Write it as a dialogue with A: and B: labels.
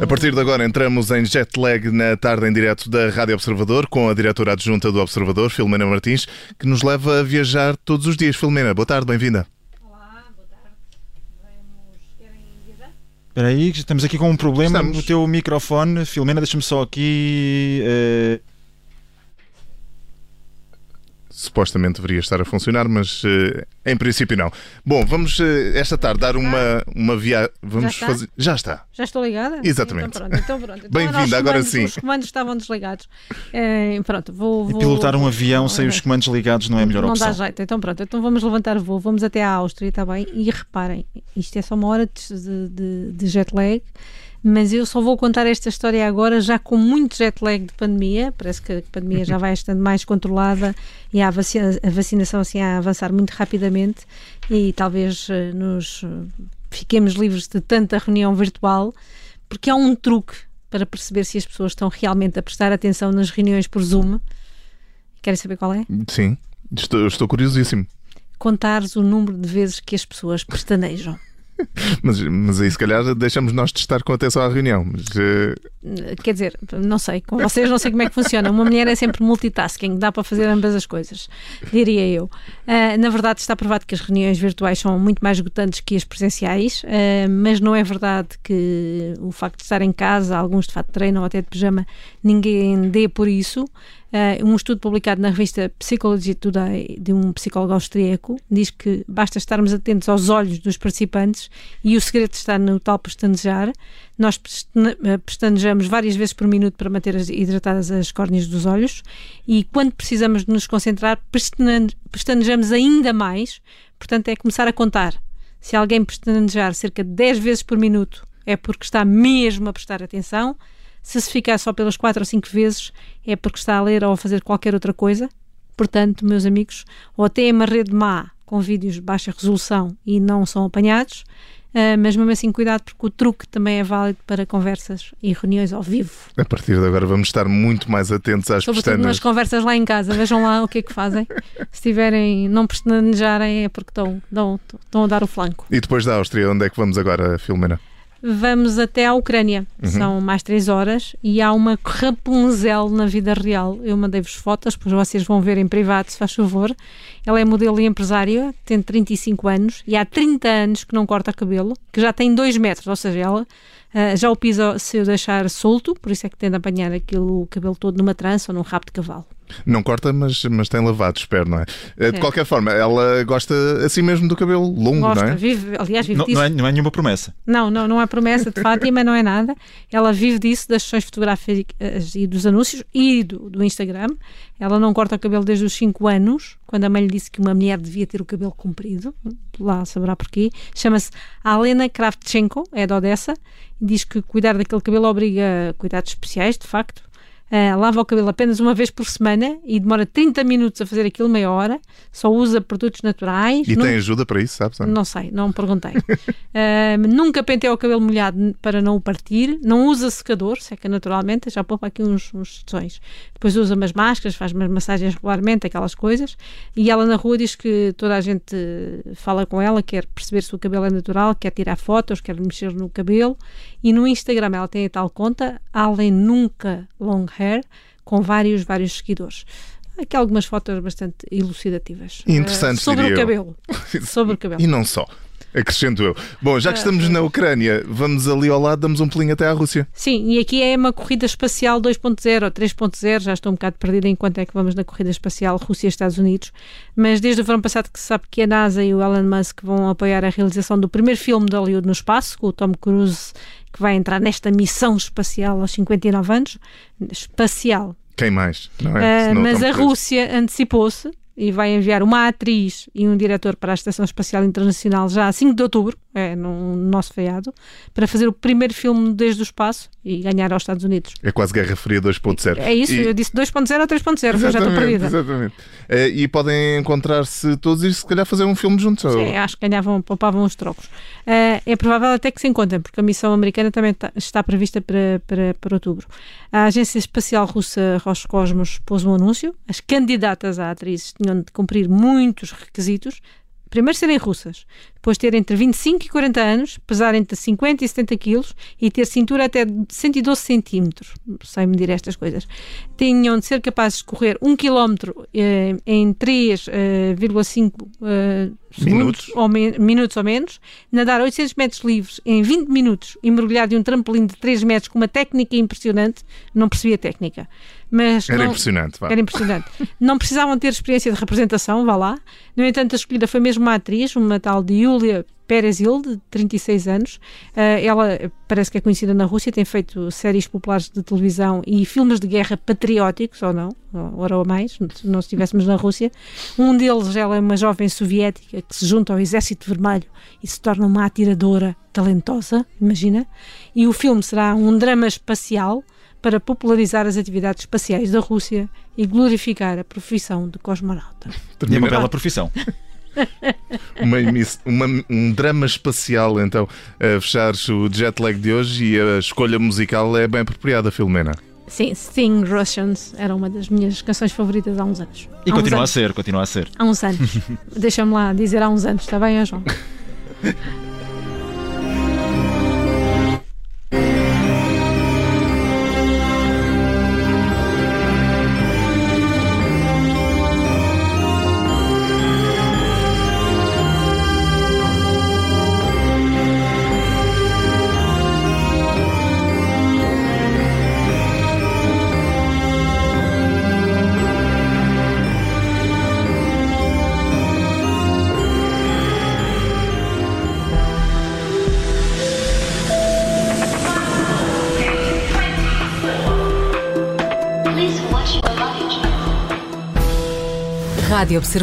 A: A partir de agora entramos em jet lag na tarde em direto da Rádio Observador com a diretora adjunta do Observador, Filomena Martins, que nos leva a viajar todos os dias. Filomena, boa tarde, bem-vinda.
B: Espera aí, estamos aqui com um problema
A: Estamos.
B: no teu microfone. Filomena, deixa-me só aqui. eh,
A: Supostamente deveria estar a funcionar, mas eh, em princípio não. Bom, vamos eh, esta tarde dar uma, uma viagem. Vamos
C: está?
A: fazer. Já está.
C: Já estou ligada?
A: Exatamente.
C: Então pronto. Então, pronto. Então,
A: Bem-vinda, agora sim.
C: Os comandos estavam desligados. Eh, pronto, vou,
B: e
C: vou-
B: pilotar um avião sem os comandos ligados não é a melhor
C: não
B: opção.
C: dá jeito. Então pronto, então vamos levantar o voo, vamos até à Áustria, está bem? E reparem, isto é só uma hora de, de- de jet lag, mas eu só vou contar esta história agora, já com muito jet lag de pandemia, parece que a pandemia já vai estando mais controlada e a vacina- a vacinação assim a avançar muito rapidamente e talvez eh, nos eh, fiquemos livres de tanta reunião virtual, porque há um truque para perceber se as pessoas estão realmente a prestar atenção nas reuniões por Zoom. Querem saber qual é?
A: Sim, estou, estou curiosíssimo.
C: contares o número de vezes que as pessoas pestanejam.
A: Mas, mas aí se calhar deixamos nós de estar com atenção à reunião. Mas, eh,
C: Quer dizer, não sei, com vocês não sei como é que funciona. Uma mulher é sempre multitasking, dá para fazer ambas as coisas, diria eu. Ah, na verdade, está provado que as reuniões virtuais são muito mais esgotantes que as presenciais, ah, mas não é verdade que o facto de estar em casa, alguns de fato ou até de pijama, ninguém dê por isso. Uh, um estudo publicado na revista Psychology Today de um psicólogo austríaco diz que basta estarmos atentos aos olhos dos participantes e o segredo está no tal pestanejar. Nós pestane- eh, pestanejamos várias vezes por minuto para manter as- hidratadas as córneas dos olhos e quando precisamos de nos concentrar pestane- pestanejamos ainda mais, portanto é começar a contar. Se alguém pestanejar cerca de 10 vezes por minuto é porque está mesmo a prestar atenção. Se se ficar só pelas 4 ou 5 vezes é porque está a ler ou a fazer qualquer outra coisa. Portanto, meus amigos, ou até é uma rede má com vídeos de baixa resolução e não são apanhados, ah, mas mesmo assim cuidado porque o truque também é válido para conversas e reuniões ao vivo.
A: a partir de agora vamos estar muito mais atentos às
C: Sobretudo
A: pestanas.
C: nas conversas lá em casa, vejam lá o que é que fazem. Se tiverem, não pestanejarem é porque estão, estão, estão a dar o flanco.
A: E depois da Áustria, onde é que vamos agora, Filomena?
C: Vamos até à Ucrânia. São mais três horas e há uma Rapunzel na vida real. Eu mandei-vos fotos, depois vocês vão ver em privado, se faz favor. Ela é modelo e empresária, tem 35 anos e há 30 anos que não corta cabelo, que já tem 2 metros, ou seja, ela ah, já o pisa se eu deixar solto, por isso é que tende a apanhar aquilo, o cabelo todo numa trança ou num rabo de cavalo.
A: Não corta, mas, mas tem lavado, espero, não é? Eh, De
C: É.
A: qualquer forma, ela gosta assim mesmo do cabelo longo,
C: Gosta,
A: não é?
C: vive, aliás, vive
B: Não,
C: disso.
B: não, é, não é nenhuma promessa.
C: Não, não, não é promessa de Fátima, não é nada. Ela vive disso, das sessões fotográficas e dos anúncios e do, do Instagram. Ela não corta o cabelo desde os 5 anos, quando a mãe lhe disse que uma mulher devia ter o cabelo comprido. Lá saberá porquê. Chama-se Alena Kravchenko, é de Odessa, e diz que cuidar daquele cabelo obriga a cuidados especiais, de facto. Ah, lava o cabelo apenas uma vez por semana e demora 30 minutos a fazer aquilo, meia hora. Só usa produtos naturais.
A: E
C: não
A: tem ajuda para isso, sabes?
C: não sei, não perguntei. Ahm, nunca penteia o cabelo molhado para não o partir. Não usa secador, seca naturalmente. Já poupa aqui uns, uns. Depois usa umas máscaras, faz umas massagens regularmente, aquelas coisas. E ela na rua diz que toda a gente fala com ela, quer perceber se o cabelo é natural, quer tirar fotos, quer mexer no cabelo. E no Instagram ela tem a tal conta, Além Nunca Long Hair, com vários, vários seguidores. Aqui algumas fotos bastante elucidativas.
A: Interessantes,
C: Ah, sobre
A: diria
C: o cabelo. Sobre o cabelo.
A: E não só. Acrescento eu. Bom, já que
C: Ah,
A: estamos na Ucrânia, vamos ali ao lado, damos um pulinho até à Rússia.
C: Sim, e aqui é uma corrida espacial 2.0 ou 3.0, já estou um bocado perdida enquanto é que vamos na corrida espacial Rússia-Estados Unidos, mas desde o verão passado que se sabe que a NASA e o Elon Musk vão apoiar a realização do primeiro filme de Hollywood no espaço, com o Tom Cruise, que vai entrar nesta missão espacial aos 59 anos, espacial.
A: Quem mais? Não é? Não
C: mas a. Rússia antecipou-se e vai enviar uma atriz e um diretor para a Estação Espacial Internacional já a 5 de outubro, é no nosso feiado, para fazer o primeiro filme desde o espaço e ganhar aos Estados Unidos.
A: É quase Guerra Fria 2.0.
C: É isso,
A: E-
C: eu disse 2.0 ou 3.0, eu já estou perdida.
A: exatamente. Eh, e podem encontrar-se todos e se calhar fazer um filme juntos. ou-
C: Sim, acho que ganhavam, poupavam os trocos. Ah, é provável até que se encontrem, porque a missão americana também tá- está prevista para, para, para outubro. A Agência Espacial Russa Roscosmos pôs um anúncio. As candidatas a atrizes tinham de cumprir muitos requisitos. Primeiro serem russas, depois de ter entre 25 e 40 anos, pesar entre 50 e 70 quilos e ter cintura até de 112 centímetros, sei medir estas coisas. Tinham de ser capazes de correr 1 km eh, em 3,5 eh,
A: Minutos.
C: ou, me- minutos ou menos, nadar 800 metros livres em 20 minutos e mergulhar de um trampolim de 3 metros com uma técnica impressionante, não percebi a técnica. Mas
A: Era
C: não-
A: impressionante. vá.
C: era impressionante. Não precisavam ter experiência de representação, vá lá. No entanto, a escolhida foi mesmo uma atriz, uma tal de Yulia Perezil, de 36 anos. Ah, ela eh, parece que é conhecida na Rússia, tem feito séries populares de televisão e filmes de guerra patrióticos, ou não, ora ou mais, se não estivéssemos na Rússia. Um deles, ela é uma jovem soviética que se junta ao Exército Vermelho e se torna uma atiradora talentosa, imagina. E o filme será um drama espacial para popularizar as atividades espaciais da Rússia e glorificar a profissão de cosmonauta.
B: E é uma
A: Termina-
B: bela profissão.
A: uma uma- um drama espacial, então, a fechar o jet lag de hoje e a escolha musical é bem apropriada, Filomena.
C: Sim, Sting Russians era uma das minhas canções favoritas há uns anos.
B: E
C: há
B: continua a
C: anos.
B: ser, continua a ser.
C: Há uns anos. Deixa-me lá dizer há uns anos, está bem, João?
D: Rádio Observador.